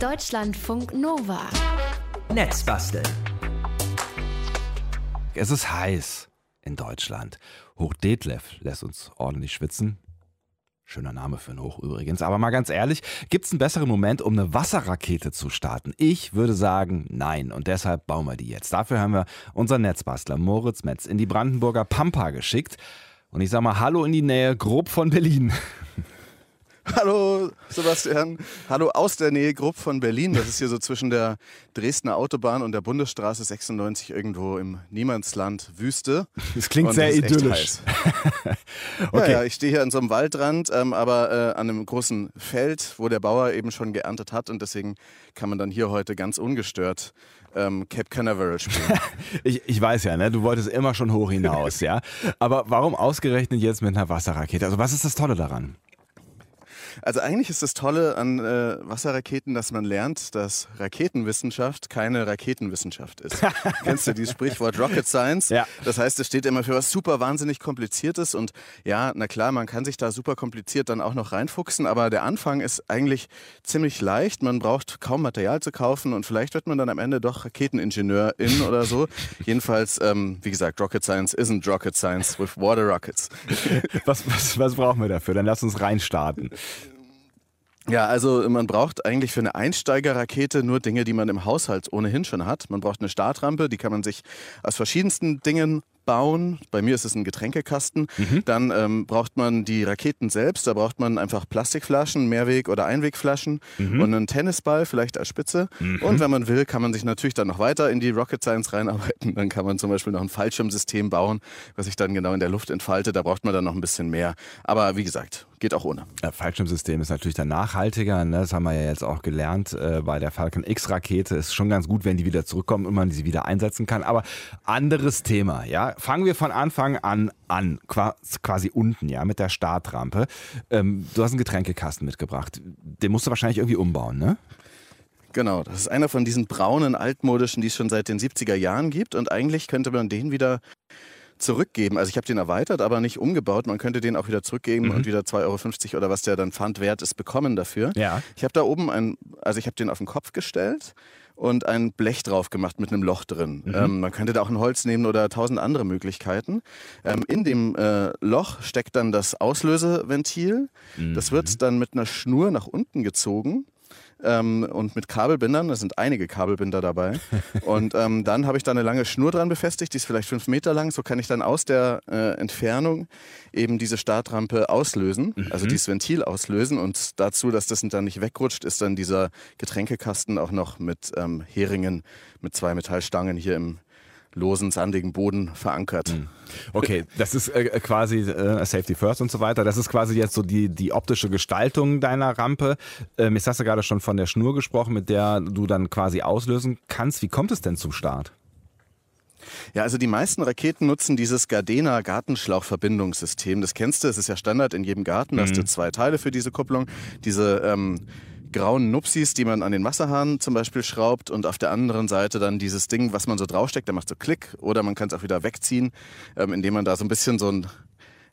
Deutschlandfunk Nova. Netzbasteln. Es ist heiß in Deutschland. Hochdetlef lässt uns ordentlich schwitzen. Schöner Name für ein Hoch übrigens. Aber mal ganz ehrlich, gibt es einen besseren Moment, um eine Wasserrakete zu starten? Ich würde sagen, nein. Und deshalb bauen wir die jetzt. Dafür haben wir unseren Netzbastler Moritz Metz in die Brandenburger Pampa geschickt. Und ich sag mal Hallo in die Nähe, grob von Berlin. Hallo Sebastian, hallo aus der Nähe grob von Berlin. Das ist hier so zwischen der Dresdner Autobahn und der Bundesstraße 96 irgendwo im Niemandsland Wüste. Das klingt Und sehr das idyllisch. Ja, ja, ich stehe hier an so einem Waldrand, ähm, aber äh, an einem großen Feld, wo der Bauer eben schon geerntet hat und deswegen kann man dann hier heute ganz ungestört ähm, Cape Canaveral spielen. Ich, ich weiß ja, ne? du wolltest immer schon hoch hinaus, ja. Aber warum ausgerechnet jetzt mit einer Wasserrakete? Also was ist das Tolle daran? Also eigentlich ist das Tolle an äh, Wasserraketen, dass man lernt, dass Raketenwissenschaft keine Raketenwissenschaft ist. Kennst du dieses Sprichwort Rocket Science? Ja. Das heißt, es steht immer für was super wahnsinnig kompliziertes und ja, na klar, man kann sich da super kompliziert dann auch noch reinfuchsen, aber der Anfang ist eigentlich ziemlich leicht. Man braucht kaum Material zu kaufen und vielleicht wird man dann am Ende doch Raketeningenieurin oder so. Jedenfalls, ähm, wie gesagt, Rocket Science isn't Rocket Science with Water Rockets. Was, was, was brauchen wir dafür? Dann lass uns reinstarten. Ja, also man braucht eigentlich für eine Einsteigerrakete nur Dinge, die man im Haushalt ohnehin schon hat. Man braucht eine Startrampe, die kann man sich aus verschiedensten Dingen bauen. Bei mir ist es ein Getränkekasten. Dann ähm, braucht man die Raketen selbst. Da braucht man einfach Plastikflaschen, Mehrweg- oder Einwegflaschen und einen Tennisball, vielleicht als Spitze. Und wenn man will, kann man sich natürlich dann noch weiter in die Rocket Science reinarbeiten. Dann kann man zum Beispiel noch ein Fallschirmsystem bauen, was sich dann genau in der Luft entfaltet. Da braucht man dann noch ein bisschen mehr. Aber wie gesagt, geht auch ohne. Ja, Fallschirmsystem ist natürlich dann nachhaltiger. Ne? Das haben wir ja jetzt auch gelernt äh, bei der Falcon X-Rakete. Ist schon ganz gut, wenn die wieder zurückkommen und man sie wieder einsetzen kann. Aber anderes Thema, ja. Fangen wir von Anfang an an, qua- quasi unten, ja, mit der Startrampe. Ähm, du hast einen Getränkekasten mitgebracht. Den musst du wahrscheinlich irgendwie umbauen, ne? Genau, das ist einer von diesen braunen, altmodischen, die es schon seit den 70er Jahren gibt. Und eigentlich könnte man den wieder zurückgeben. Also ich habe den erweitert, aber nicht umgebaut. Man könnte den auch wieder zurückgeben und wieder 2,50 Euro oder was der dann Pfand wert ist, bekommen dafür. Ja. Ich habe da oben ein, also ich habe den auf den Kopf gestellt und ein Blech drauf gemacht mit einem Loch drin. Ähm, man könnte da auch ein Holz nehmen oder tausend andere Möglichkeiten. Ähm, in dem äh, Loch steckt dann das Auslöseventil. Das wird dann mit einer Schnur nach unten gezogen. Ähm, und mit Kabelbindern, da sind einige Kabelbinder dabei. und ähm, dann habe ich da eine lange Schnur dran befestigt, die ist vielleicht fünf Meter lang. So kann ich dann aus der äh, Entfernung eben diese Startrampe auslösen, also dieses Ventil auslösen. Und dazu, dass das dann nicht wegrutscht, ist dann dieser Getränkekasten auch noch mit ähm, Heringen, mit zwei Metallstangen hier im losen, sandigen Boden verankert. Okay, das ist äh, quasi äh, Safety First und so weiter. Das ist quasi jetzt so die, die optische Gestaltung deiner Rampe. Ähm, jetzt hast du gerade schon von der Schnur gesprochen, mit der du dann quasi auslösen kannst. Wie kommt es denn zum Start? Ja, also die meisten Raketen nutzen dieses Gardena Gartenschlauchverbindungssystem. Das kennst du, es ist ja Standard in jedem Garten. Da hast du zwei Teile für diese Kupplung. Diese ähm, grauen Nupsis, die man an den Wasserhahn zum Beispiel schraubt und auf der anderen Seite dann dieses Ding, was man so draufsteckt, der macht so Klick oder man kann es auch wieder wegziehen, ähm, indem man da so ein bisschen so ein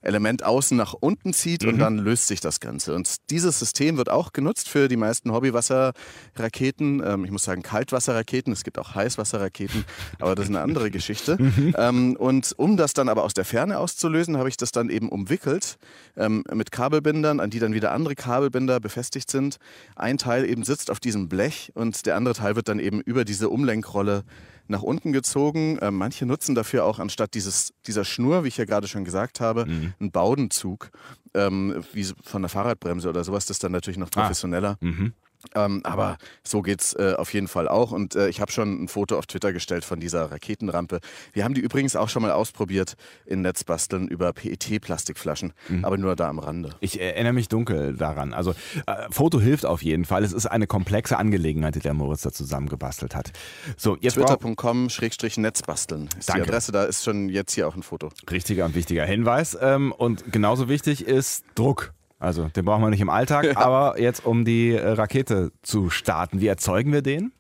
Element außen nach unten zieht und dann löst sich das Ganze. Und dieses System wird auch genutzt für die meisten Hobbywasserraketen. Ähm, ich muss sagen Kaltwasserraketen, es gibt auch Heißwasserraketen, aber das ist eine andere Geschichte. Ähm, und um das dann aber aus der Ferne auszulösen, habe ich das dann eben umwickelt ähm, mit Kabelbindern, an die dann wieder andere Kabelbinder befestigt sind. Ein Teil eben sitzt auf diesem Blech und der andere Teil wird dann eben über diese Umlenkrolle nach unten gezogen. Ähm, manche nutzen dafür auch anstatt dieses, dieser Schnur, wie ich ja gerade schon gesagt habe, einen Baudenzug, ähm, wie von der Fahrradbremse oder sowas. Das ist dann natürlich noch professioneller. Ähm, aber so geht's äh, auf jeden Fall auch. Und äh, ich habe schon ein Foto auf Twitter gestellt von dieser Raketenrampe. Wir haben die übrigens auch schon mal ausprobiert in Netzbasteln über PET-Plastikflaschen, aber nur da am Rande. Ich erinnere mich dunkel daran. Also äh, Foto hilft auf jeden Fall. Es ist eine komplexe Angelegenheit, die der Moritz da zusammengebastelt hat. So, jetzt Twitter.com-Netzbasteln ist Danke. die Adresse. Da ist schon jetzt hier auch ein Foto. richtiger und wichtiger Hinweis. Ähm, und genauso wichtig ist Druck. Also den brauchen wir nicht im Alltag, aber jetzt um die äh, Rakete zu starten. Wie erzeugen wir den?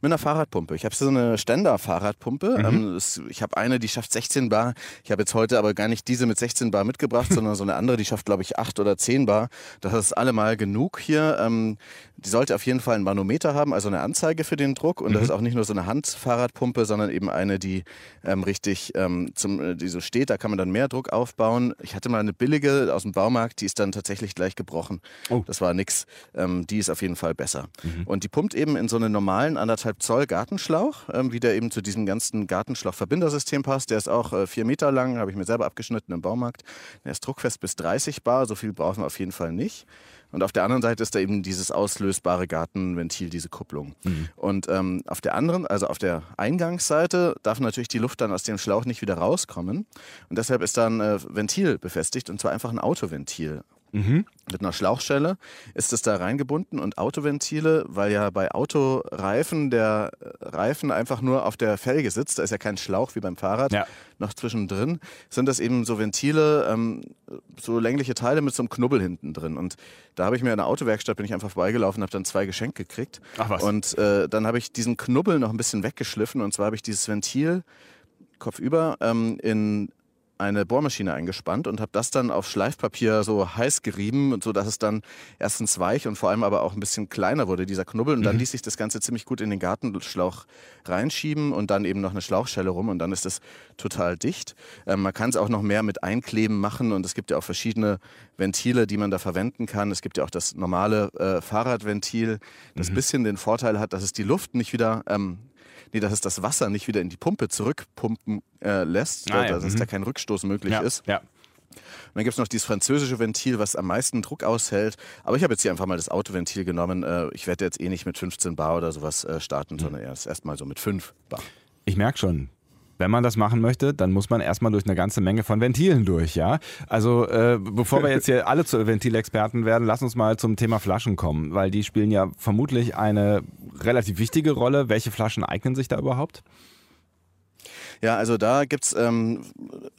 Mit einer Fahrradpumpe. Ich habe so eine Ständer-Fahrradpumpe. Ähm, es- ich habe eine, die schafft 16 Bar. Ich habe jetzt heute aber gar nicht diese mit 16 Bar mitgebracht, sondern so eine andere, die schafft, glaube ich, 8 oder 10 Bar. Das ist allemal genug hier. Ähm, die sollte auf jeden Fall einen Manometer haben, also eine Anzeige für den Druck. Und mhm. das ist auch nicht nur so eine Handfahrradpumpe, sondern eben eine, die ähm, richtig ähm, zum, äh, die so steht. Da kann man dann mehr Druck aufbauen. Ich hatte mal eine billige aus dem Baumarkt, die ist dann tatsächlich gleich gebrochen. Oh. Das war nix. Ähm, die ist auf jeden Fall besser. Mhm. Und die pumpt eben in so einen normalen anderthalb Zoll Gartenschlauch, ähm, wie der eben zu diesem ganzen Gartenschlauchverbindersystem passt. Der ist auch äh, vier Meter lang, habe ich mir selber abgeschnitten im Baumarkt. Der ist druckfest bis 30 Bar. So viel brauchen wir auf jeden Fall nicht. Und auf der anderen Seite ist da eben dieses auslösbare Gartenventil, diese Kupplung. Mhm. Und ähm, auf der anderen, also auf der Eingangsseite, darf natürlich die Luft dann aus dem Schlauch nicht wieder rauskommen. Und deshalb ist da ein äh, Ventil befestigt, und zwar einfach ein Autoventil. Mhm. Mit einer Schlauchschelle ist es da reingebunden und Autoventile, weil ja bei Autoreifen der Reifen einfach nur auf der Felge sitzt, da ist ja kein Schlauch wie beim Fahrrad ja. noch zwischendrin, sind das eben so Ventile, ähm, so längliche Teile mit so einem Knubbel hinten drin. Und da habe ich mir in der Autowerkstatt, bin ich einfach vorbeigelaufen, habe dann zwei Geschenke gekriegt. Ach was. Und äh, dann habe ich diesen Knubbel noch ein bisschen weggeschliffen und zwar habe ich dieses Ventil kopfüber ähm, in eine Bohrmaschine eingespannt und habe das dann auf Schleifpapier so heiß gerieben, so dass es dann erstens weich und vor allem aber auch ein bisschen kleiner wurde, dieser Knubbel. Und dann mhm. ließ sich das Ganze ziemlich gut in den Gartenschlauch reinschieben und dann eben noch eine Schlauchschelle rum und dann ist es total dicht. Ähm, man kann es auch noch mehr mit Einkleben machen und es gibt ja auch verschiedene Ventile, die man da verwenden kann. Es gibt ja auch das normale äh, Fahrradventil, das mhm. bisschen den Vorteil hat, dass es die Luft nicht wieder ähm, nee, dass es das Wasser nicht wieder in die Pumpe zurückpumpen äh, lässt, ah, ja. dass mhm. da kein Rückstoß möglich ja. ist. Ja. Und dann gibt es noch dieses französische Ventil, was am meisten Druck aushält. Aber ich habe jetzt hier einfach mal das Autoventil genommen. Äh, ich werde jetzt eh nicht mit 15 Bar oder sowas äh, starten, mhm. sondern erst erstmal so mit 5 Bar. Ich merke schon, wenn man das machen möchte, dann muss man erstmal durch eine ganze Menge von Ventilen durch, ja. Also äh, bevor wir jetzt hier alle zu Ventilexperten werden, lass uns mal zum Thema Flaschen kommen, weil die spielen ja vermutlich eine relativ wichtige Rolle. Welche Flaschen eignen sich da überhaupt? Ja, also da gibt's ähm,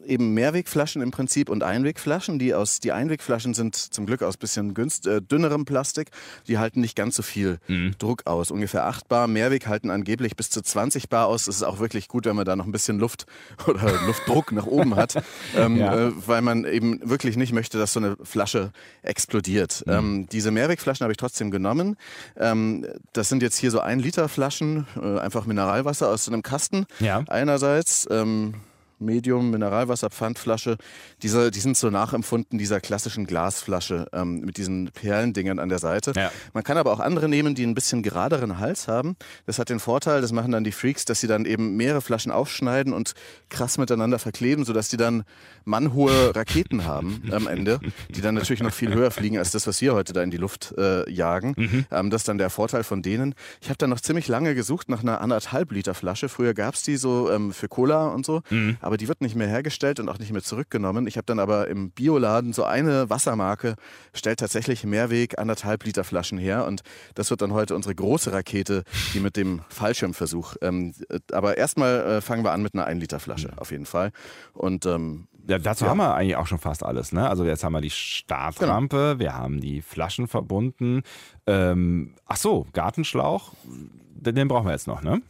eben Mehrwegflaschen im Prinzip und Einwegflaschen. Die, aus, die Einwegflaschen sind zum Glück aus bisschen günst, äh, dünnerem Plastik. Die halten nicht ganz so viel mhm. Druck aus. Ungefähr 8 Bar. Mehrweg halten angeblich bis zu 20 Bar aus. Das ist auch wirklich gut, wenn man da noch ein bisschen Luft oder Luftdruck nach oben hat. Ähm, ja. äh, weil man eben wirklich nicht möchte, dass so eine Flasche explodiert. Mhm. Ähm, diese Mehrwegflaschen habe ich trotzdem genommen. Ähm, das sind jetzt hier so 1 Liter Flaschen, äh, einfach Mineralwasser aus so einem Kasten. Ja. Einerseits Netz, ähm, Medium, Mineralwasser, Pfandflasche. Diese, die sind so nachempfunden dieser klassischen Glasflasche ähm, mit diesen Perlendingern an der Seite. Ja. Man kann aber auch andere nehmen, die ein bisschen geraderen Hals haben. Das hat den Vorteil, das machen dann die Freaks, dass sie dann eben mehrere Flaschen aufschneiden und krass miteinander verkleben, sodass die dann mannhohe Raketen haben am Ende, die dann natürlich noch viel höher fliegen als das, was wir heute da in die Luft äh, jagen. Mhm. Ähm, das ist dann der Vorteil von denen. Ich habe dann noch ziemlich lange gesucht nach einer anderthalb Liter Flasche. Früher gab es die so ähm, für Cola und so. Mhm aber die wird nicht mehr hergestellt und auch nicht mehr zurückgenommen. Ich habe dann aber im Bioladen so eine Wassermarke, stellt tatsächlich Mehrweg anderthalb Liter Flaschen her und das wird dann heute unsere große Rakete, die mit dem Fallschirmversuch. Ähm, aber erstmal äh, fangen wir an mit einer 1 Liter Flasche, auf jeden Fall. Und ähm, ja, dazu ja. haben wir eigentlich auch schon fast alles. Ne? Also jetzt haben wir die Startrampe, genau. wir haben die Flaschen verbunden. Ähm, ach so, Gartenschlauch, den, den brauchen wir jetzt noch, ne?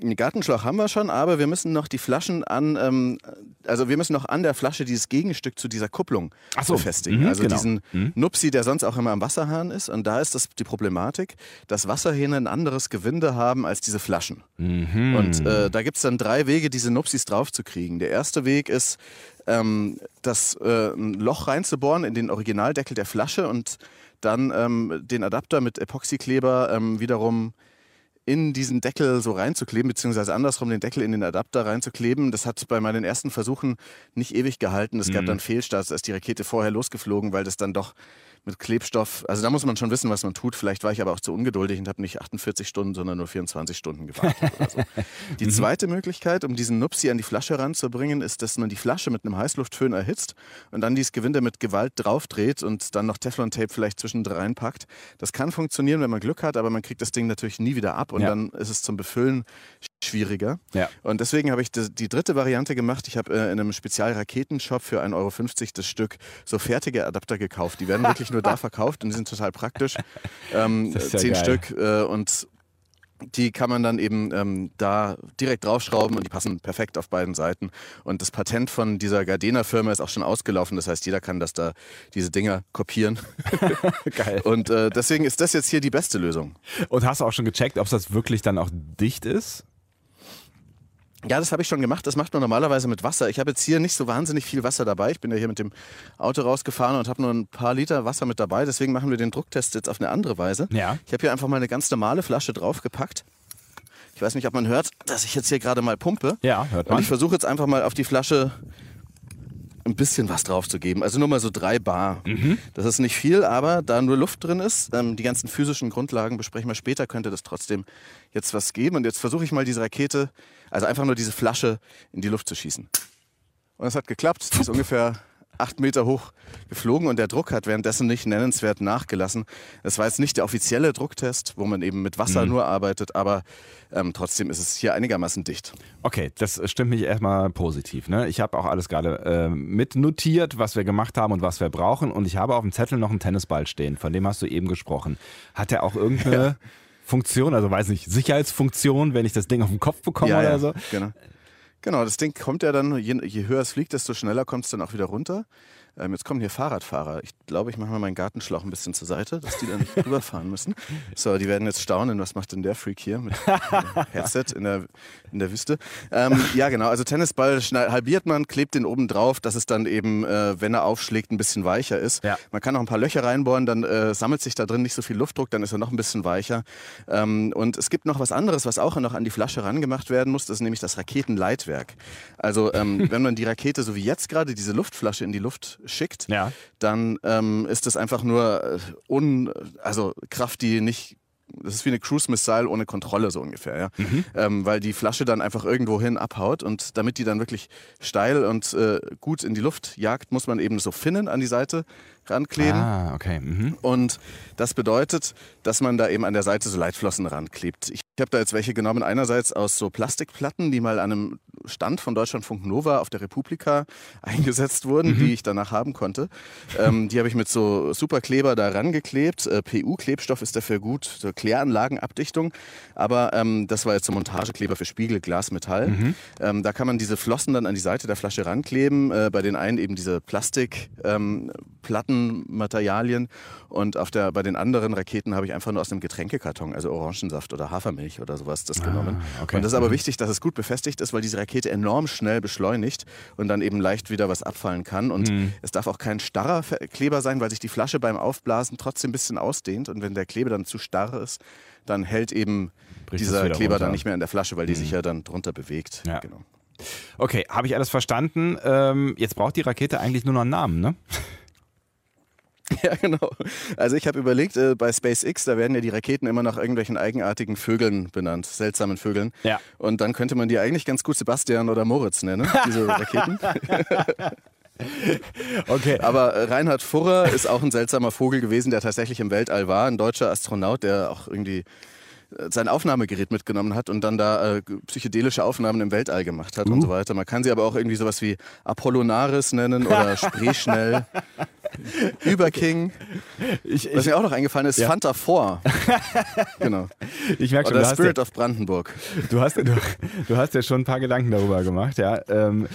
Einen Gartenschlauch haben wir schon, aber wir müssen noch die Flaschen an, ähm, also wir müssen noch an der Flasche dieses Gegenstück zu dieser Kupplung so. befestigen. Mhm, also genau. diesen mhm. Nupsi, der sonst auch immer am Wasserhahn ist. Und da ist das die Problematik, dass Wasserhähne ein anderes Gewinde haben als diese Flaschen. Mhm. Und äh, da gibt es dann drei Wege, diese Nupsis draufzukriegen. Der erste Weg ist, ähm, das äh, ein Loch reinzubohren in den Originaldeckel der Flasche und dann ähm, den Adapter mit Epoxykleber ähm, wiederum in diesen Deckel so reinzukleben, beziehungsweise andersrum den Deckel in den Adapter reinzukleben. Das hat bei meinen ersten Versuchen nicht ewig gehalten. Es gab mhm. dann Fehlstarts, als die Rakete vorher losgeflogen, weil das dann doch mit Klebstoff. Also da muss man schon wissen, was man tut. Vielleicht war ich aber auch zu ungeduldig und habe nicht 48 Stunden, sondern nur 24 Stunden gewartet oder so. Die mhm. zweite Möglichkeit, um diesen Nupsi an die Flasche ranzubringen, ist, dass man die Flasche mit einem Heißluftföhn erhitzt und dann dieses Gewinde mit Gewalt draufdreht und dann noch Teflon-Tape vielleicht zwischendrin packt. Das kann funktionieren, wenn man Glück hat, aber man kriegt das Ding natürlich nie wieder ab und ja. dann ist es zum Befüllen schwieriger. Ja. Und deswegen habe ich die, die, dritte Variante gemacht. Ich habe äh, in einem Spezialraketenshop für 1,50 Euro das Stück so fertige Adapter gekauft. Die werden wirklich nur da verkauft und die sind total praktisch. Ähm, ja zehn geil. Stück äh, und die kann man dann eben ähm, da direkt draufschrauben und die passen perfekt auf beiden Seiten. Und das Patent von dieser Gardena-Firma ist auch schon ausgelaufen. Das heißt, jeder kann das da, diese Dinger kopieren. Geil. Und äh, deswegen ist das jetzt hier die beste Lösung. Und hast du auch schon gecheckt, ob das wirklich dann auch dicht ist? Ja, das habe ich schon gemacht. Das macht man normalerweise mit Wasser. Ich habe jetzt hier nicht so wahnsinnig viel Wasser dabei. Ich bin ja hier mit dem Auto rausgefahren und habe nur ein paar Liter Wasser mit dabei. Deswegen machen wir den Drucktest jetzt auf eine andere Weise. Ja. Ich habe hier einfach mal eine ganz normale Flasche draufgepackt. Ich weiß nicht, ob man hört, dass ich jetzt hier gerade mal pumpe. Ja, hört Und man. ich versuche jetzt einfach mal auf die Flasche ein bisschen was drauf zu geben. Also nur mal so drei Bar. Mhm. Das ist nicht viel, aber da nur Luft drin ist, ähm, die ganzen physischen Grundlagen besprechen wir später, könnte das trotzdem jetzt was geben. Und jetzt versuche ich mal diese Rakete, also einfach nur diese Flasche in die Luft zu schießen. Und es hat geklappt. Die ist ungefähr acht Meter hoch geflogen und der Druck hat währenddessen nicht nennenswert nachgelassen. Es war jetzt nicht der offizielle Drucktest, wo man eben mit Wasser nur arbeitet, aber ähm, trotzdem ist es hier einigermaßen dicht. Okay, das stimmt mich erstmal positiv. Ne? Ich habe auch alles gerade äh, mitnotiert, was wir gemacht haben und was wir brauchen. Und ich habe auf dem Zettel noch einen Tennisball stehen, von dem hast du eben gesprochen. Hat der auch irgendeine Funktion, also weiß nicht, Sicherheitsfunktion, wenn ich das Ding auf den Kopf bekomme oder so? Genau. Genau, das Ding kommt ja dann, je, je höher es fliegt, desto schneller kommt es dann auch wieder runter. Ähm, jetzt kommen hier Fahrradfahrer. Ich glaube, ich mache mal meinen Gartenschlauch ein bisschen zur Seite, dass die da nicht rüberfahren müssen. So, die werden jetzt staunen, was macht denn der Freak hier mit äh, Headset in der, in der Wüste. Ähm, ja, genau, also Tennisball halbiert man, klebt den oben drauf, dass es dann eben, äh, wenn er aufschlägt, ein bisschen weicher ist. Ja. Man kann auch ein paar Löcher reinbohren, dann äh, sammelt sich da drin nicht so viel Luftdruck, dann ist er noch ein bisschen weicher. Ähm, und es gibt noch was anderes, was auch noch an die Flasche rangemacht werden muss, das ist nämlich das Raketenleitwerk. Also ähm, wenn man die Rakete, so wie jetzt gerade, diese Luftflasche in die Luft schickt, Ja. dann ähm, ist das einfach nur äh, un, also Kraft, die nicht das ist wie eine Cruise Missile ohne Kontrolle so ungefähr, ja. Ähm, weil die Flasche dann einfach irgendwo hin abhaut und damit die dann wirklich steil und äh, gut in die Luft jagt, muss man eben so Finnen an die Seite rankleben. Ah, okay. Mhm. Und das bedeutet, dass man da eben an der Seite so Leitflossen ranklebt. Ich habe da jetzt welche genommen, einerseits aus so Plastikplatten, die mal an einem Stand von Deutschlandfunk Nova auf der Republika eingesetzt wurden, die ich danach haben konnte. Ähm, die habe ich mit so Superkleber da rangeklebt. Äh, PU-Klebstoff ist dafür gut, so Kläranlagenabdichtung. Aber ähm, das war jetzt so Montagekleber für Spiegel, Glas, Metall. Ähm, da kann man diese Flossen dann an die Seite der Flasche rankleben. Äh, bei den einen eben diese Plastikplatten. Plattenmaterialien und auf der, bei den anderen Raketen habe ich einfach nur aus einem Getränkekarton, also Orangensaft oder Hafermilch oder sowas, das genommen. okay. Und das ist aber Mhm. wichtig, dass es gut befestigt ist, weil diese Rakete enorm schnell beschleunigt und dann eben leicht wieder was abfallen kann. Und Mhm. es darf auch kein starrer Kleber sein, weil sich die Flasche beim Aufblasen trotzdem ein bisschen ausdehnt. Und wenn der Kleber dann zu starr ist, dann hält eben Bricht es dieser Kleber runter. Mhm. dann nicht mehr in der Flasche, weil die sich ja dann drunter bewegt. Ja. Genau. Okay, habe ich alles verstanden. Ähm, jetzt braucht die Rakete eigentlich nur noch einen Namen, ne? Ja, genau. Also ich habe überlegt, äh, bei SpaceX, da werden ja die Raketen immer nach irgendwelchen eigenartigen Vögeln benannt, seltsamen Vögeln. Ja. Und dann könnte man die eigentlich ganz gut Sebastian oder Moritz nennen, diese Raketen. Okay. Aber äh, Reinhard Furrer ist auch ein seltsamer Vogel gewesen, der tatsächlich im Weltall war. Ein deutscher Astronaut, der auch irgendwie äh, sein Aufnahmegerät mitgenommen hat und dann da äh, psychedelische Aufnahmen im Weltall gemacht hat und so weiter. Man kann sie aber auch irgendwie sowas wie Apollonaris nennen oder Spreeschnell. Überking. Ich, Was ich, mir auch noch eingefallen ist, Ja. Fanta 4. genau. ich merke schon, Oder du hast, Spirit ja, of Brandenburg. du, hast, du, du hast ja schon ein paar Gedanken darüber gemacht. Ja? Ähm,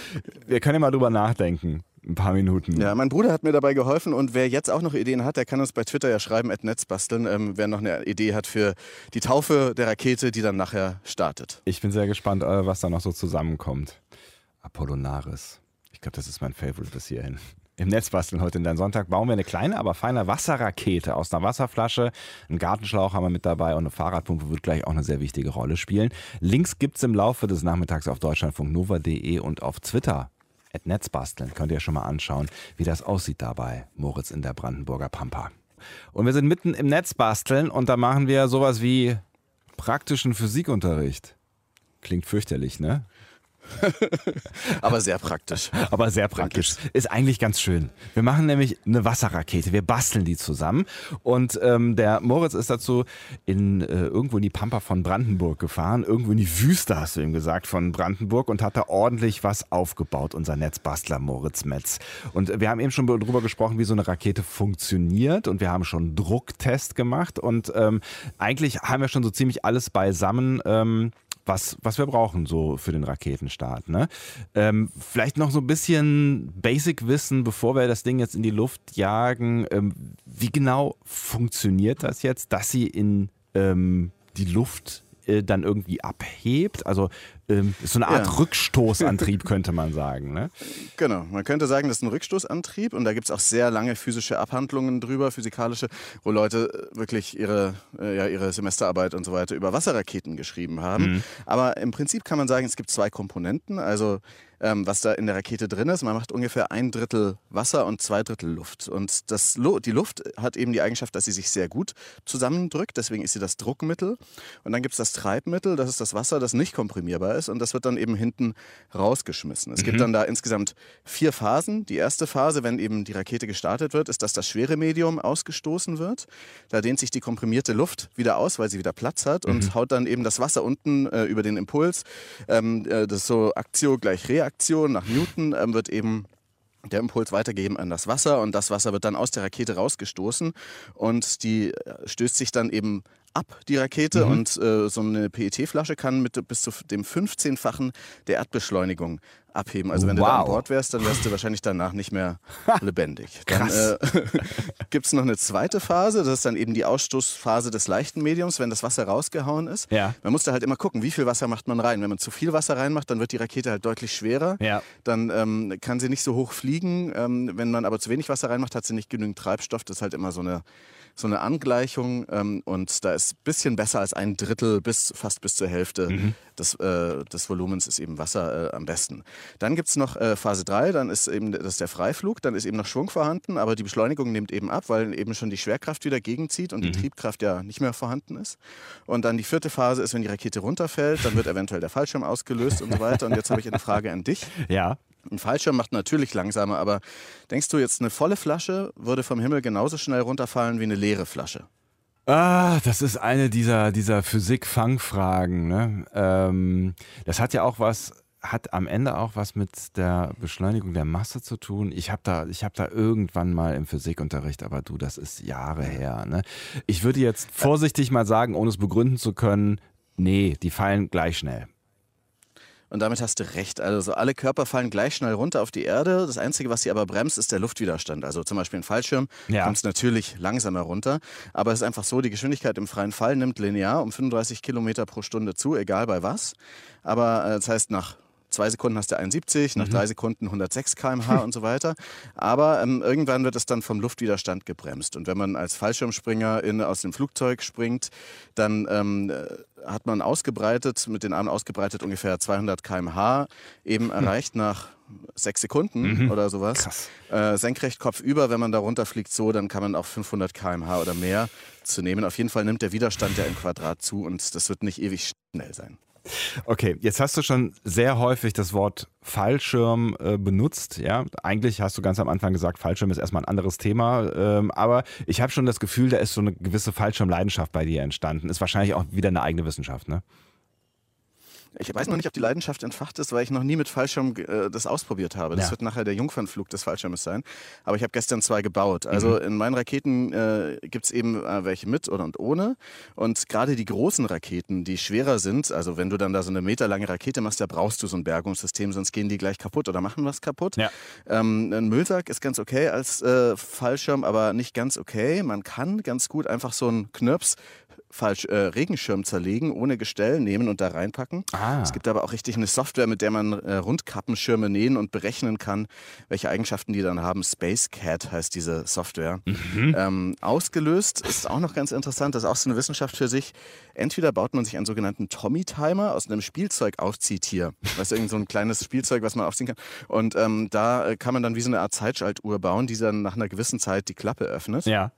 wir können ja mal drüber nachdenken. Ein paar Minuten. Ja, mein Bruder hat mir dabei geholfen und wer jetzt auch noch Ideen hat, der kann uns bei Twitter ja schreiben, at Netzbasteln, ähm, wer noch eine Idee hat für die Taufe der Rakete, die dann nachher startet. Ich bin sehr gespannt, äh, was da noch so zusammenkommt. Apollonaris. Ich glaube, das ist mein Favorite bis hierhin. Im Netz basteln heute in deinem Sonntag bauen wir eine kleine, aber feine Wasserrakete aus einer Wasserflasche. Einen Gartenschlauch haben wir mit dabei und eine Fahrradpumpe wird gleich auch eine sehr wichtige Rolle spielen. Links gibt es im Laufe des Nachmittags auf deutschlandfunknova.de und auf Twitter. Netzbasteln könnt ihr schon mal anschauen, wie das aussieht dabei. Moritz in der Brandenburger Pampa. Und wir sind mitten im Netzbasteln und da machen wir sowas wie praktischen Physikunterricht. Klingt fürchterlich, ne? Aber sehr praktisch. Aber sehr praktisch. Ist eigentlich ganz schön. Wir machen nämlich eine Wasserrakete. Wir basteln die zusammen. Und ähm, der Moritz ist dazu in, äh, irgendwo in die Pampa von Brandenburg gefahren. Irgendwo in die Wüste, hast du ihm gesagt, von Brandenburg und hat da ordentlich was aufgebaut, unser Netzbastler Moritz Metz. Und wir haben eben schon darüber gesprochen, wie so eine Rakete funktioniert. Und wir haben schon einen Drucktest gemacht. Und ähm, eigentlich haben wir schon so ziemlich alles beisammen. Ähm, was, was wir brauchen so für den Raketenstart. Ne? Ähm, vielleicht noch so ein bisschen Basic-Wissen, bevor wir das Ding jetzt in die Luft jagen. Ähm, wie genau funktioniert das jetzt, dass sie in ähm, die Luft äh, dann irgendwie abhebt? Also ähm, ist so eine Art ja. Rückstoßantrieb, könnte man sagen. Ne? Genau, man könnte sagen, das ist ein Rückstoßantrieb und da gibt es auch sehr lange physische Abhandlungen drüber, physikalische, wo Leute äh, wirklich ihre, äh, ja, ihre Semesterarbeit und so weiter über Wasserraketen geschrieben haben. Mhm. Aber im Prinzip kann man sagen, es gibt zwei Komponenten. Also ähm, was da in der Rakete drin ist. Man macht ungefähr ein Drittel Wasser und zwei Drittel Luft. Und das, die Luft hat eben die Eigenschaft, dass sie sich sehr gut zusammendrückt. Deswegen ist sie das Druckmittel. Und dann gibt es das Treibmittel, das ist das Wasser, das nicht komprimierbar ist. Und das wird dann eben hinten rausgeschmissen. Es mhm. gibt dann da insgesamt vier Phasen. Die erste Phase, wenn eben die Rakete gestartet wird, ist, dass das schwere Medium ausgestoßen wird. Da dehnt sich die komprimierte Luft wieder aus, weil sie wieder Platz hat und mhm. haut dann eben das Wasser unten äh, über den Impuls. Ähm, äh, das ist so Aktio gleich Reaktion. Nach Newton ähm, wird eben der Impuls weitergeben an das Wasser und das Wasser wird dann aus der Rakete rausgestoßen und die äh, stößt sich dann eben ab, die Rakete. Mhm. Und äh, so eine PET-Flasche kann mit bis zu dem 15-fachen der Erdbeschleunigung abheben. Also wenn wow. du da an Bord wärst, dann wärst du wahrscheinlich danach nicht mehr lebendig. Dann äh, gibt es noch eine zweite Phase, das ist dann eben die Ausstoßphase des leichten Mediums, wenn das Wasser rausgehauen ist. Ja. Man muss da halt immer gucken, wie viel Wasser macht man rein. Wenn man zu viel Wasser reinmacht, dann wird die Rakete halt deutlich schwerer. Ja. Dann ähm, kann sie nicht so hoch fliegen. Ähm, wenn man aber zu wenig Wasser reinmacht, hat sie nicht genügend Treibstoff. Das ist halt immer so eine so eine Angleichung ähm, und da ist ein bisschen besser als ein Drittel bis fast bis zur Hälfte mhm. des, äh, des Volumens ist eben Wasser äh, am besten. Dann gibt es noch äh, Phase 3, dann ist eben das ist der Freiflug, dann ist eben noch Schwung vorhanden, aber die Beschleunigung nimmt eben ab, weil eben schon die Schwerkraft wieder gegenzieht und mhm. die Triebkraft ja nicht mehr vorhanden ist. Und dann die vierte Phase ist, wenn die Rakete runterfällt, dann wird eventuell der Fallschirm ausgelöst und so weiter. Und jetzt habe ich eine Frage an dich. Ja. Ein Fallschirm macht natürlich langsamer, aber denkst du jetzt, eine volle Flasche würde vom Himmel genauso schnell runterfallen wie eine leere Flasche? Ah, das ist eine dieser, dieser Physik-Fangfragen. Ne? Ähm, das hat ja auch was, hat am Ende auch was mit der Beschleunigung der Masse zu tun. Ich habe da, hab da irgendwann mal im Physikunterricht, aber du, das ist Jahre her. Ne? Ich würde jetzt vorsichtig mal sagen, ohne es begründen zu können, nee, die fallen gleich schnell. Und damit hast du recht. Also alle Körper fallen gleich schnell runter auf die Erde. Das Einzige, was sie aber bremst, ist der Luftwiderstand. Also zum Beispiel ein Fallschirm ja. kommt es natürlich langsamer runter. Aber es ist einfach so, die Geschwindigkeit im freien Fall nimmt linear um 35 Kilometer pro Stunde zu, egal bei was. Aber äh, das heißt, nach zwei Sekunden hast du 71, nach mhm. drei Sekunden 106 km/h und so weiter. Aber ähm, irgendwann wird es dann vom Luftwiderstand gebremst. Und wenn man als Fallschirmspringer in, aus dem Flugzeug springt, dann ähm, hat man ausgebreitet, mit den Armen ausgebreitet ungefähr 200 km/h, eben hm. erreicht nach sechs Sekunden mhm. oder sowas. Krass. Äh, senkrecht kopfüber, wenn man da runterfliegt, so, dann kann man auch 500 km/h oder mehr zu nehmen. Auf jeden Fall nimmt der Widerstand ja im Quadrat zu und das wird nicht ewig schnell sein. Okay, jetzt hast du schon sehr häufig das Wort Fallschirm äh, benutzt. Ja, eigentlich hast du ganz am Anfang gesagt, Fallschirm ist erstmal ein anderes Thema. Ähm, aber ich habe schon das Gefühl, da ist so eine gewisse Fallschirmleidenschaft bei dir entstanden. Ist wahrscheinlich auch wieder eine eigene Wissenschaft, ne? Ich weiß noch nicht, ob die Leidenschaft entfacht ist, weil ich noch nie mit Fallschirm äh, das ausprobiert habe. Das ja. wird nachher der Jungfernflug des Fallschirmes sein. Aber ich habe gestern zwei gebaut. Also mhm. in meinen Raketen äh, gibt es eben äh, welche mit oder und ohne. Und gerade die großen Raketen, die schwerer sind, also wenn du dann da so eine meterlange Rakete machst, da brauchst du so ein Bergungssystem, sonst gehen die gleich kaputt oder machen was kaputt. Ja. Ähm, ein Müllsack ist ganz okay als äh, Fallschirm, aber nicht ganz okay. Man kann ganz gut einfach so einen Knirps falsch äh, Regenschirm zerlegen, ohne Gestell nehmen und da reinpacken. Ah. Es gibt aber auch richtig eine Software, mit der man äh, Rundkappenschirme nähen und berechnen kann, welche Eigenschaften die dann haben. Space Cat heißt diese Software. Mhm. Ähm, ausgelöst ist auch noch ganz interessant, das ist auch so eine Wissenschaft für sich. Entweder baut man sich einen sogenannten Tommy-Timer aus einem Spielzeug-Aufziehtier. Weißt du, irgend so ein kleines Spielzeug, was man aufziehen kann. Und ähm, da äh, kann man dann wie so eine Art Zeitschaltuhr bauen, die dann nach einer gewissen Zeit die Klappe öffnet. Ja.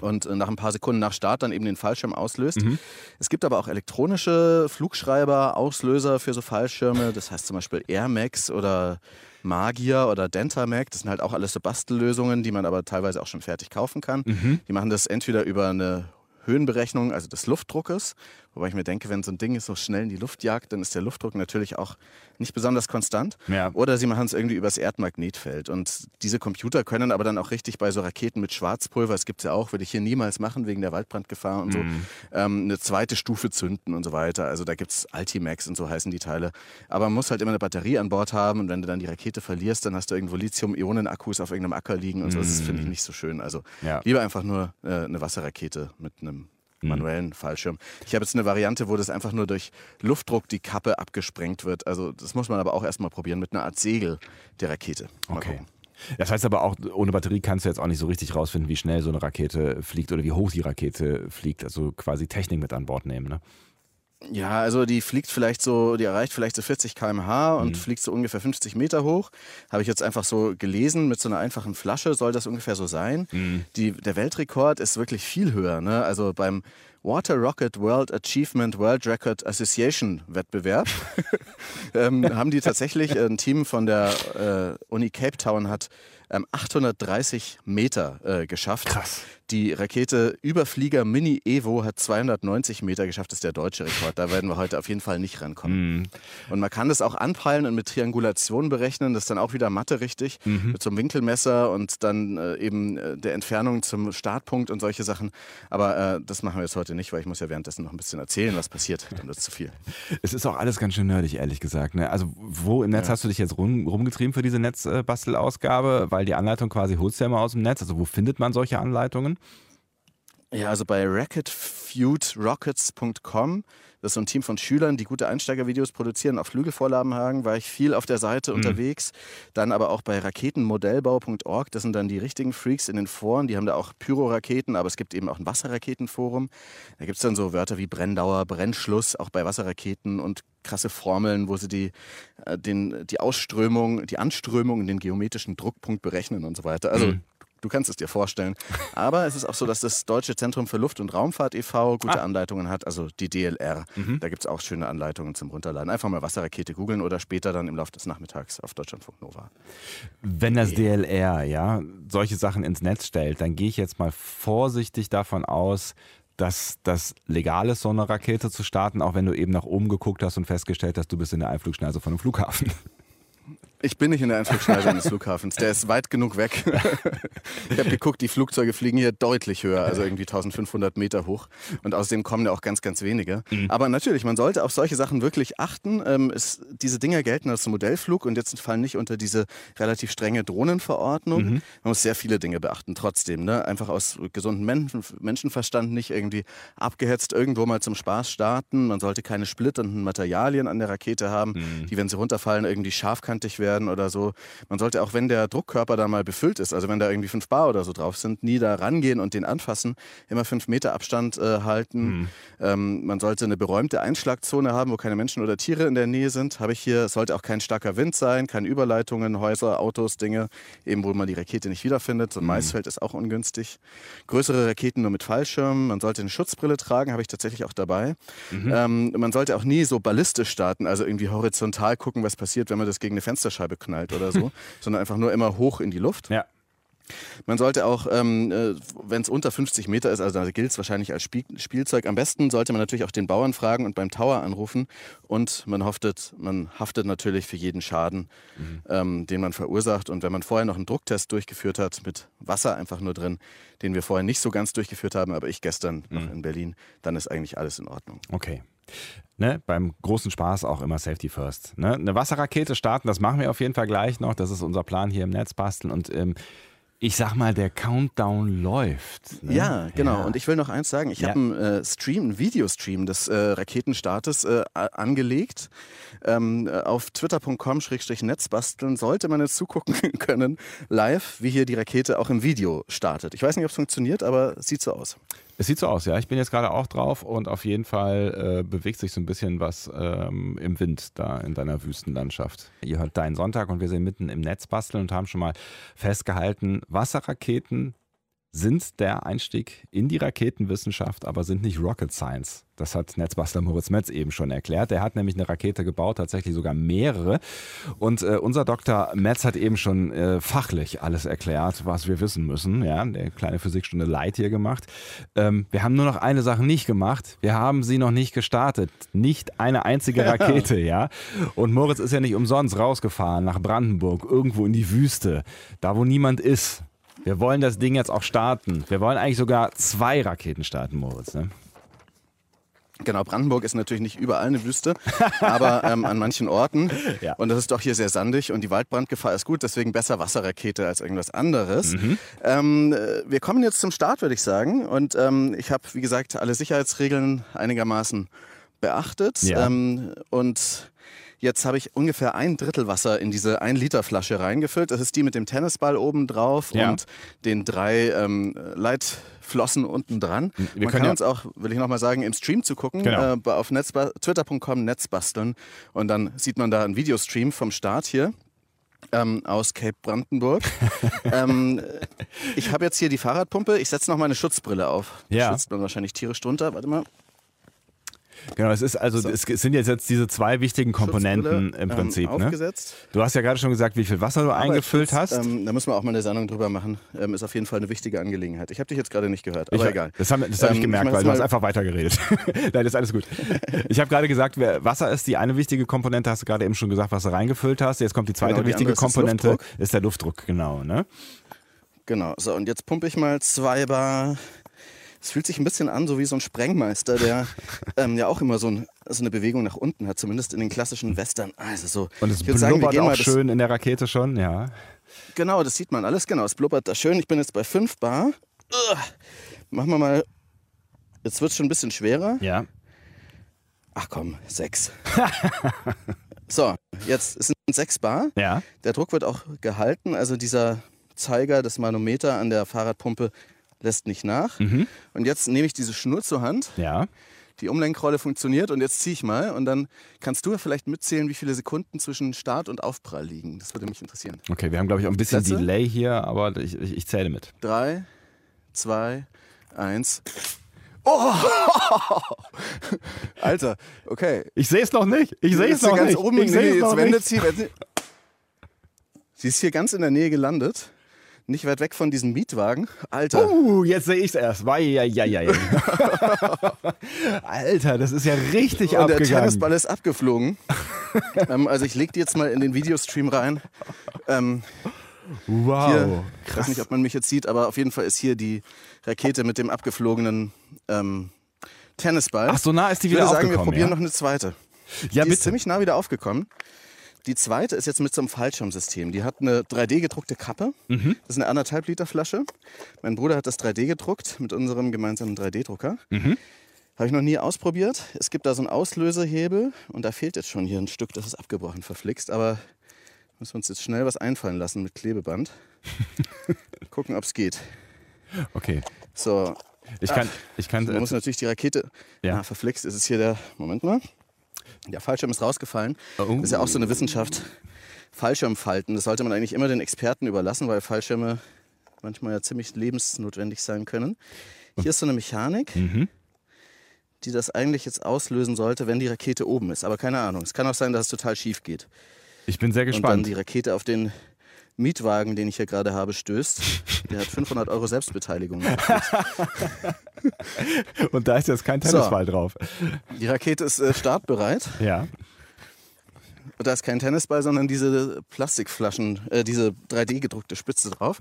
Und äh, nach ein paar Sekunden nach Start dann eben den Fallschirm auslöst. Mhm. Es gibt aber auch elektronische Flugschreiber, Auslöser für so Fallschirme, das heißt zum Beispiel Air Max oder Magier oder Dentamac. Das sind halt auch alles so Bastellösungen, die man aber teilweise auch schon fertig kaufen kann. Mhm. Die machen das entweder über eine Höhenberechnung, also des Luftdruckes. Wobei ich mir denke, wenn so ein Ding so schnell in die Luft jagt, dann ist der Luftdruck natürlich auch nicht besonders konstant. Ja. Oder sie machen es irgendwie übers Erdmagnetfeld. Und diese Computer können aber dann auch richtig bei so Raketen mit Schwarzpulver, das gibt es ja auch, würde ich hier niemals machen wegen der Waldbrandgefahr und mhm. so, ähm, eine zweite Stufe zünden und so weiter. Also da gibt es Altimax und so heißen die Teile. Aber man muss halt immer eine Batterie an Bord haben und wenn du dann die Rakete verlierst, dann hast du irgendwo Lithium-Ionen-Akkus auf irgendeinem Acker liegen und mhm. so. Das finde ich nicht so schön. Also ja. lieber einfach nur äh, eine Wasserrakete mit einem Mhm. Manuellen Fallschirm. Ich habe jetzt eine Variante, wo das einfach nur durch Luftdruck die Kappe abgesprengt wird. Also das muss man aber auch erstmal probieren mit einer Art Segel der Rakete. Mal okay. Gucken. Das heißt aber auch, ohne Batterie kannst du jetzt auch nicht so richtig rausfinden, wie schnell so eine Rakete fliegt oder wie hoch die Rakete fliegt. Also quasi Technik mit an Bord nehmen. Ne? Ja, also die fliegt vielleicht so, die erreicht vielleicht so 40 km/h und mhm. fliegt so ungefähr 50 Meter hoch. Habe ich jetzt einfach so gelesen, mit so einer einfachen Flasche soll das ungefähr so sein. Mhm. Die, der Weltrekord ist wirklich viel höher. Ne? Also beim Water Rocket World Achievement World Record Association Wettbewerb ähm, haben die tatsächlich, ein Team von der äh, Uni Cape Town hat ähm, 830 Meter äh, geschafft. Krass. Die Rakete Überflieger Mini Evo hat 290 Meter geschafft, das ist der deutsche Rekord. Da werden wir heute auf jeden Fall nicht rankommen. Mhm. Und man kann das auch anpeilen und mit Triangulation berechnen. Das ist dann auch wieder Mathe richtig. Mhm. Mit so einem Winkelmesser und dann äh, eben äh, der Entfernung zum Startpunkt und solche Sachen. Aber äh, das machen wir jetzt heute nicht, weil ich muss ja währenddessen noch ein bisschen erzählen, was passiert. Dann wird es zu viel. Es ist auch alles ganz schön nerdig, ehrlich gesagt. Ne? Also wo im Netz ja. hast du dich jetzt rum, rumgetrieben für diese Netzbastelausgabe? Weil die Anleitung quasi holst du ja immer aus dem Netz. Also wo findet man solche Anleitungen? Ja, also bei racketfeudrockets.com, das ist so ein Team von Schülern, die gute Einsteigervideos produzieren, auf Flügelvorlagen haben, war ich viel auf der Seite mhm. unterwegs. Dann aber auch bei raketenmodellbau.org, das sind dann die richtigen Freaks in den Foren, die haben da auch Pyroraketen, aber es gibt eben auch ein Wasserraketenforum. Da gibt es dann so Wörter wie Brenndauer, Brennschluss, auch bei Wasserraketen und krasse Formeln, wo sie die, äh, den, die Ausströmung, die Anströmung in den geometrischen Druckpunkt berechnen und so weiter. Also mhm. Du kannst es dir vorstellen. Aber es ist auch so, dass das Deutsche Zentrum für Luft- und Raumfahrt e.V. gute ah. Anleitungen hat, also die DLR. Mhm. Da gibt es auch schöne Anleitungen zum Runterladen. Einfach mal Wasserrakete googeln oder später dann im Laufe des Nachmittags auf Deutschlandfunk Nova. Wenn das DLR ja solche Sachen ins Netz stellt, dann gehe ich jetzt mal vorsichtig davon aus, dass das legal ist, so eine Rakete zu starten, auch wenn du eben nach oben geguckt hast und festgestellt hast, du bist in der Einflugschneise von einem Flughafen. Ich bin nicht in der Einflugschneise eines Flughafens. Der ist weit genug weg. ich habe geguckt, die Flugzeuge fliegen hier deutlich höher, also irgendwie 1500 Meter hoch. Und außerdem kommen ja auch ganz, ganz wenige. Mhm. Aber natürlich, man sollte auf solche Sachen wirklich achten. Ähm, es, diese Dinger gelten als Modellflug und jetzt fallen nicht unter diese relativ strenge Drohnenverordnung. Mhm. Man muss sehr viele Dinge beachten, trotzdem. Ne? Einfach aus gesundem Menschen, Menschenverstand nicht irgendwie abgehetzt irgendwo mal zum Spaß starten. Man sollte keine splitternden Materialien an der Rakete haben, mhm. die, wenn sie runterfallen, irgendwie scharfkantig werden werden oder so. Man sollte auch, wenn der Druckkörper da mal befüllt ist, also wenn da irgendwie fünf Bar oder so drauf sind, nie da rangehen und den anfassen, immer fünf Meter Abstand äh, halten. Mhm. Ähm, man sollte eine beräumte Einschlagzone haben, wo keine Menschen oder Tiere in der Nähe sind. Habe ich hier, sollte auch kein starker Wind sein, keine Überleitungen, Häuser, Autos, Dinge, eben wo man die Rakete nicht wiederfindet. So ein mhm. Maisfeld ist auch ungünstig. Größere Raketen nur mit Fallschirmen. Man sollte eine Schutzbrille tragen, habe ich tatsächlich auch dabei. Mhm. Ähm, man sollte auch nie so ballistisch starten, also irgendwie horizontal gucken, was passiert, wenn man das gegen eine Fensterscheibe Fensterscheibe knallt oder so, sondern einfach nur immer hoch in die Luft. Ja. Man sollte auch, ähm, äh, wenn es unter 50 Meter ist, also da gilt es wahrscheinlich als Spiel Spielzeug, am besten sollte man natürlich auch den Bauern fragen und beim Tower anrufen. Und man haftet, man haftet natürlich für jeden Schaden, mhm. ähm, den man verursacht. Und wenn man vorher noch einen Drucktest durchgeführt hat, mit Wasser einfach nur drin, den wir vorher nicht so ganz durchgeführt haben, aber ich gestern mhm. noch in Berlin, dann ist eigentlich alles in Ordnung. Okay. Ne, beim großen Spaß auch immer Safety First. Ne? Eine Wasserrakete starten, das machen wir auf jeden Fall gleich noch. Das ist unser Plan hier im Netz basteln. Und ähm, ich sag mal, der Countdown läuft. Ne? Ja, genau. Ja. Und ich will noch eins sagen. Ich ja. habe einen äh, Stream, einen Videostream des äh, Raketenstartes äh, angelegt. Ähm, auf twitter.com-netzbasteln sollte man jetzt zugucken können, live, wie hier die Rakete auch im Video startet. Ich weiß nicht, ob es funktioniert, aber es sieht so aus. Es sieht so aus, ja. Ich bin jetzt gerade auch drauf und auf jeden Fall äh, bewegt sich so ein bisschen was ähm, im Wind da in deiner Wüstenlandschaft. Ihr hört deinen Sonntag und wir sind mitten im Netz basteln und haben schon mal festgehalten, Wasserraketen sind der Einstieg in die Raketenwissenschaft, aber sind nicht Rocket Science. Das hat Netzbastler Moritz Metz eben schon erklärt. Der hat nämlich eine Rakete gebaut, tatsächlich sogar mehrere. Und äh, unser Dr. Metz hat eben schon äh, fachlich alles erklärt, was wir wissen müssen. Ja, eine kleine Physikstunde Light hier gemacht. Ähm, wir haben nur noch eine Sache nicht gemacht. Wir haben sie noch nicht gestartet. Nicht eine einzige Rakete, ja. Und Moritz ist ja nicht umsonst rausgefahren nach Brandenburg, irgendwo in die Wüste, da wo niemand ist. Wir wollen das Ding jetzt auch starten. Wir wollen eigentlich sogar zwei Raketen starten, Moritz. Ne? Genau, Brandenburg ist natürlich nicht überall eine Wüste, aber ähm, an manchen Orten. Ja. Und das ist doch hier sehr sandig und die Waldbrandgefahr ist gut, deswegen besser Wasserrakete als irgendwas anderes. Ähm, äh, wir kommen jetzt zum Start, würde ich sagen. Und ähm, ich habe, wie gesagt, alle Sicherheitsregeln einigermaßen beachtet. Ja. Ähm, und Jetzt habe ich ungefähr ein Drittel Wasser in diese 1 Liter Flasche reingefüllt. Das ist die mit dem Tennisball oben drauf Ja. und den drei ähm, Leitflossen unten dran. Wir Man können kann ja- uns auch, will ich nochmal sagen, im Stream zu gucken, Genau. äh, auf twitter.com Netzbasteln und dann sieht man da einen Videostream vom Start hier. Ähm, aus Cape Brandenburg. ähm, ich habe jetzt hier die Fahrradpumpe. Ich setze noch meine Schutzbrille auf. Ja. Schützt man wahrscheinlich tierisch drunter. Warte mal. Genau, es ist also, es sind jetzt, jetzt diese zwei wichtigen Komponenten im Prinzip. Ähm, ne? aufgesetzt. Du hast ja gerade schon gesagt, wie viel Wasser du eingefüllt hast. Ähm, da müssen wir auch mal eine Sendung drüber machen. Ähm, ist auf jeden Fall eine wichtige Angelegenheit. Ich habe dich jetzt gerade nicht gehört, aber ich, egal. Das habe hab ich Ähm, gemerkt, mach weil jetzt du hast einfach weitergeredet. Nein, das ist alles gut. Ich habe gerade gesagt, Wasser ist die eine wichtige Komponente, hast du gerade eben schon gesagt, was du reingefüllt hast. Jetzt kommt die zweite Genau, die wichtige ist Komponente, Luftdruck. ist der Luftdruck, genau. Ne? Genau, so und jetzt pumpe ich mal zwei Bar. Es fühlt sich ein bisschen an, so wie so ein Sprengmeister, der ähm, ja auch immer so, ein, so eine Bewegung nach unten hat, zumindest in den klassischen Western. Also so. Und es ich würd sagen, wir blubbert gehen auch mal das, schön in der Rakete schon, ja. Genau, das sieht man alles. Genau, es blubbert da schön. Ich bin jetzt bei 5 Bar. Ugh. Machen wir mal. Jetzt wird es schon ein bisschen schwerer. Ja. Ach komm, 6. so, jetzt es sind 6 Bar. Ja. Der Druck wird auch gehalten, also dieser Zeiger, das Manometer an der Fahrradpumpe lässt nicht nach. Und jetzt nehme ich diese Schnur zur Hand, Ja. die Umlenkrolle funktioniert und jetzt ziehe ich mal und dann kannst du ja vielleicht mitzählen, wie viele Sekunden zwischen Start und Aufprall liegen. Das würde mich interessieren. Okay, wir haben, glaube ich, auch ein bisschen Sätze? Delay hier, aber ich, ich, ich zähle mit. Drei, zwei, eins. Oh! Alter, okay. Ich sehe es noch nicht. Ich sehe es noch ganz nicht. oben. ich sehe Nee, es jetzt noch wendet nicht. sie. Sie ist hier ganz in der Nähe gelandet. Nicht weit weg von diesem Mietwagen. Alter. Uh, jetzt sehe ich es erst. Ja, ja, ja, ja. Alter, das ist ja richtig Und der abgegangen. Tennisball ist abgeflogen. ähm, also ich leg die jetzt mal in den Videostream rein. Ähm, wow. hier, ich weiß nicht, ob man mich jetzt sieht, aber auf jeden Fall ist hier die Rakete mit dem abgeflogenen ähm, Tennisball. Ach, so nah ist die ich wieder würde sagen, wir aufgekommen, probieren ja? noch eine zweite. Ja, die ist bitte. ziemlich nah wieder aufgekommen. Die zweite ist jetzt mit so einem Fallschirmsystem. Die hat eine 3D-gedruckte Kappe. Mhm. Das ist eine anderthalb Liter Flasche. Mein Bruder hat das 3D gedruckt mit unserem gemeinsamen 3D-Drucker. Mhm. Habe ich noch nie ausprobiert. Es gibt da so einen Auslösehebel und da fehlt jetzt schon hier ein Stück, das ist abgebrochen, verflixt. Aber müssen wir uns jetzt schnell was einfallen lassen mit Klebeband. Gucken, ob es geht. Okay. So, Ich kann, ich kann, man muss natürlich die Rakete. Ja. Ah, verflixt ist es hier der. Moment mal. Der Fallschirm ist rausgefallen. Oh. Das ist ja auch so eine Wissenschaft. Fallschirmfalten, das sollte man eigentlich immer den Experten überlassen, weil Fallschirme manchmal ja ziemlich lebensnotwendig sein können. Hier ist so eine Mechanik, Mhm. die das eigentlich jetzt auslösen sollte, wenn die Rakete oben ist. Aber keine Ahnung. Es kann auch sein, dass es total schief geht. ich bin sehr Und dann gespannt. die Rakete auf den Mietwagen, den ich hier gerade habe, stößt. Der hat 500 Euro Selbstbeteiligung. Und da ist jetzt kein So. Tennisball drauf. Die Rakete ist äh, startbereit. Ja. Und da ist kein Tennisball, sondern diese Plastikflaschen, äh, diese 3D-gedruckte Spitze drauf.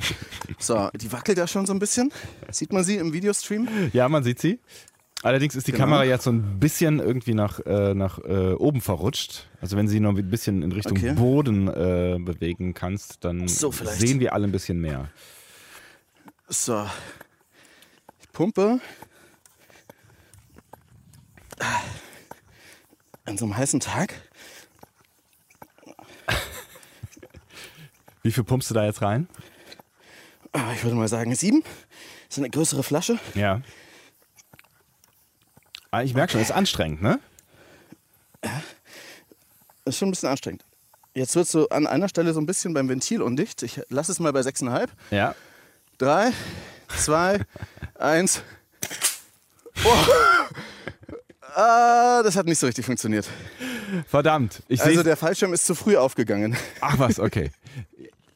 So, die wackelt ja schon so ein bisschen. Sieht man sie im Videostream? Ja, man sieht sie. Allerdings ist die Genau. Kamera jetzt so ein bisschen irgendwie nach, äh, nach äh, oben verrutssch. Also wenn sie noch ein bisschen in Richtung Okay. Boden äh, bewegen kannst, dann So, sehen wir alle ein bisschen mehr. So. Ich pumpe. An so einem heißen Tag. Wie viel pumpst du da jetzt rein? Ah, Ich würde mal sagen sieben. Das ist eine größere Flasche. Ja. Ah, ich merke schon, ist anstrengend, ne? Das ist schon ein bisschen anstrengend. Jetzt wird so an einer Stelle so ein bisschen beim Ventil undicht. Ich lasse es mal bei 6,5. Ja. Drei, zwei, eins. Oh. Ah, das hat nicht so richtig funktioniert. Verdammt. Also der Fallschirm ist zu früh aufgegangen. Ach was, okay.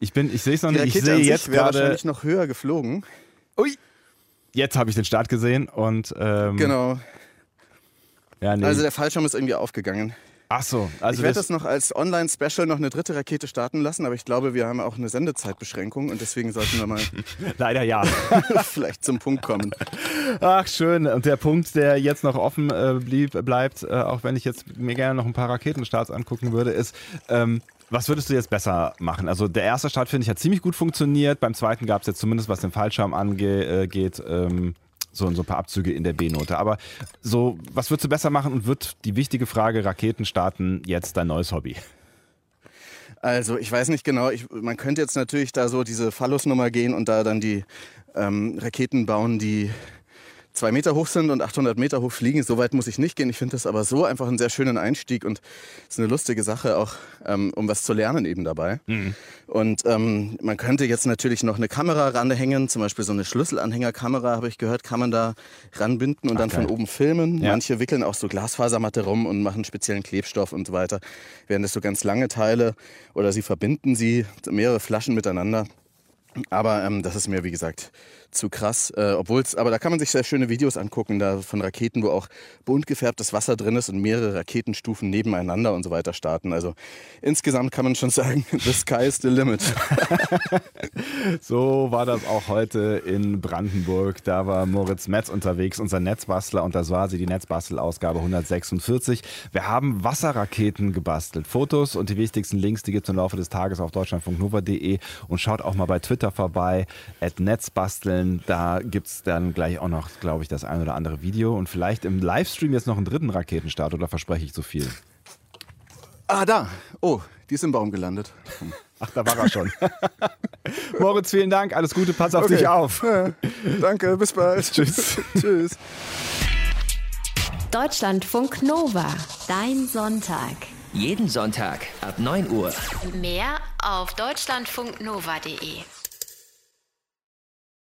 Ich bin, ich sehe es noch Die nicht. Ich sehe jetzt wäre gerade. wahrscheinlich noch höher geflogen. Ui. Jetzt habe ich den Start gesehen und ähm, Genau. Ja, nee. Also der Fallschirm ist irgendwie aufgegangen. Ach so, also ich werde das, noch als Online-Special noch eine dritte Rakete starten lassen, aber ich glaube, wir haben auch eine Sendezeitbeschränkung und deswegen sollten wir mal leider ja. vielleicht zum Punkt kommen. Ach schön. Und der Punkt, der jetzt noch offen äh, blieb, bleibt, äh, auch wenn ich jetzt mir gerne noch ein paar Raketenstarts angucken würde, ist, ähm, was würdest du jetzt besser machen? Also der erste Start finde ich hat ziemlich gut funktioniert. Beim zweiten gab es jetzt zumindest, was den Fallschirm angeht, äh, ähm, so, so ein paar Abzüge in der B-Note. Aber so, was würdest du besser machen und wird die wichtige Frage Raketen starten jetzt dein neues Hobby? Also ich weiß nicht genau, ich, man könnte jetzt natürlich da so diese Phallusnummer gehen und da dann die ähm, Raketen bauen, die zwei Meter hoch sind und 800 Meter hoch fliegen. So weit muss ich nicht gehen. Ich finde das aber so einfach einen sehr schönen Einstieg und ist eine lustige Sache auch, ähm, um was zu lernen eben dabei. Und ähm, man könnte jetzt natürlich noch eine Kamera ranhängen, zum Beispiel so eine Schlüsselanhängerkamera, habe ich gehört, kann man da ranbinden und dann geil. von oben filmen. Ja. Manche wickeln auch so Glasfasermatte rum und machen speziellen Klebstoff und so weiter. Wären das so ganz lange Teile oder sie verbinden sie, mehrere Flaschen miteinander. Aber ähm, das ist mir, wie gesagt, zu krass. Äh, obwohl's, aber da kann man sich sehr schöne Videos angucken, da von Raketen, wo auch bunt gefärbtes Wasser drin ist und mehrere Raketenstufen nebeneinander und so weiter starten. Also insgesamt kann man schon sagen, the sky is the limit. So war das auch heute in Brandenburg. Da war Moritz Metz unterwegs, unser Netzbastler, und das war sie, die Netzbastel-Ausgabe 146. Wir haben Wasserraketen gebastelt. Fotos und die wichtigsten Links, die gibt es im Laufe des Tages auf deutschlandfunknova.de und schaut auch mal bei Twitter vorbei, at Netzbasteln. Da gibt es dann gleich auch noch, glaube ich, das ein oder andere Video und vielleicht im Livestream jetzt noch einen dritten Raketenstart oder verspreche ich zu viel? ah, da. Oh, die ist im Baum gelandet. Ach, da war er schon. Moritz, vielen Dank. Alles Gute, pass auf Okay. dich auf. Danke, bis bald. Tschüss. Tschüss. Deutschlandfunk Nova. Dein Sonntag. Jeden Sonntag ab 9 Uhr. Mehr auf deutschlandfunknova.de.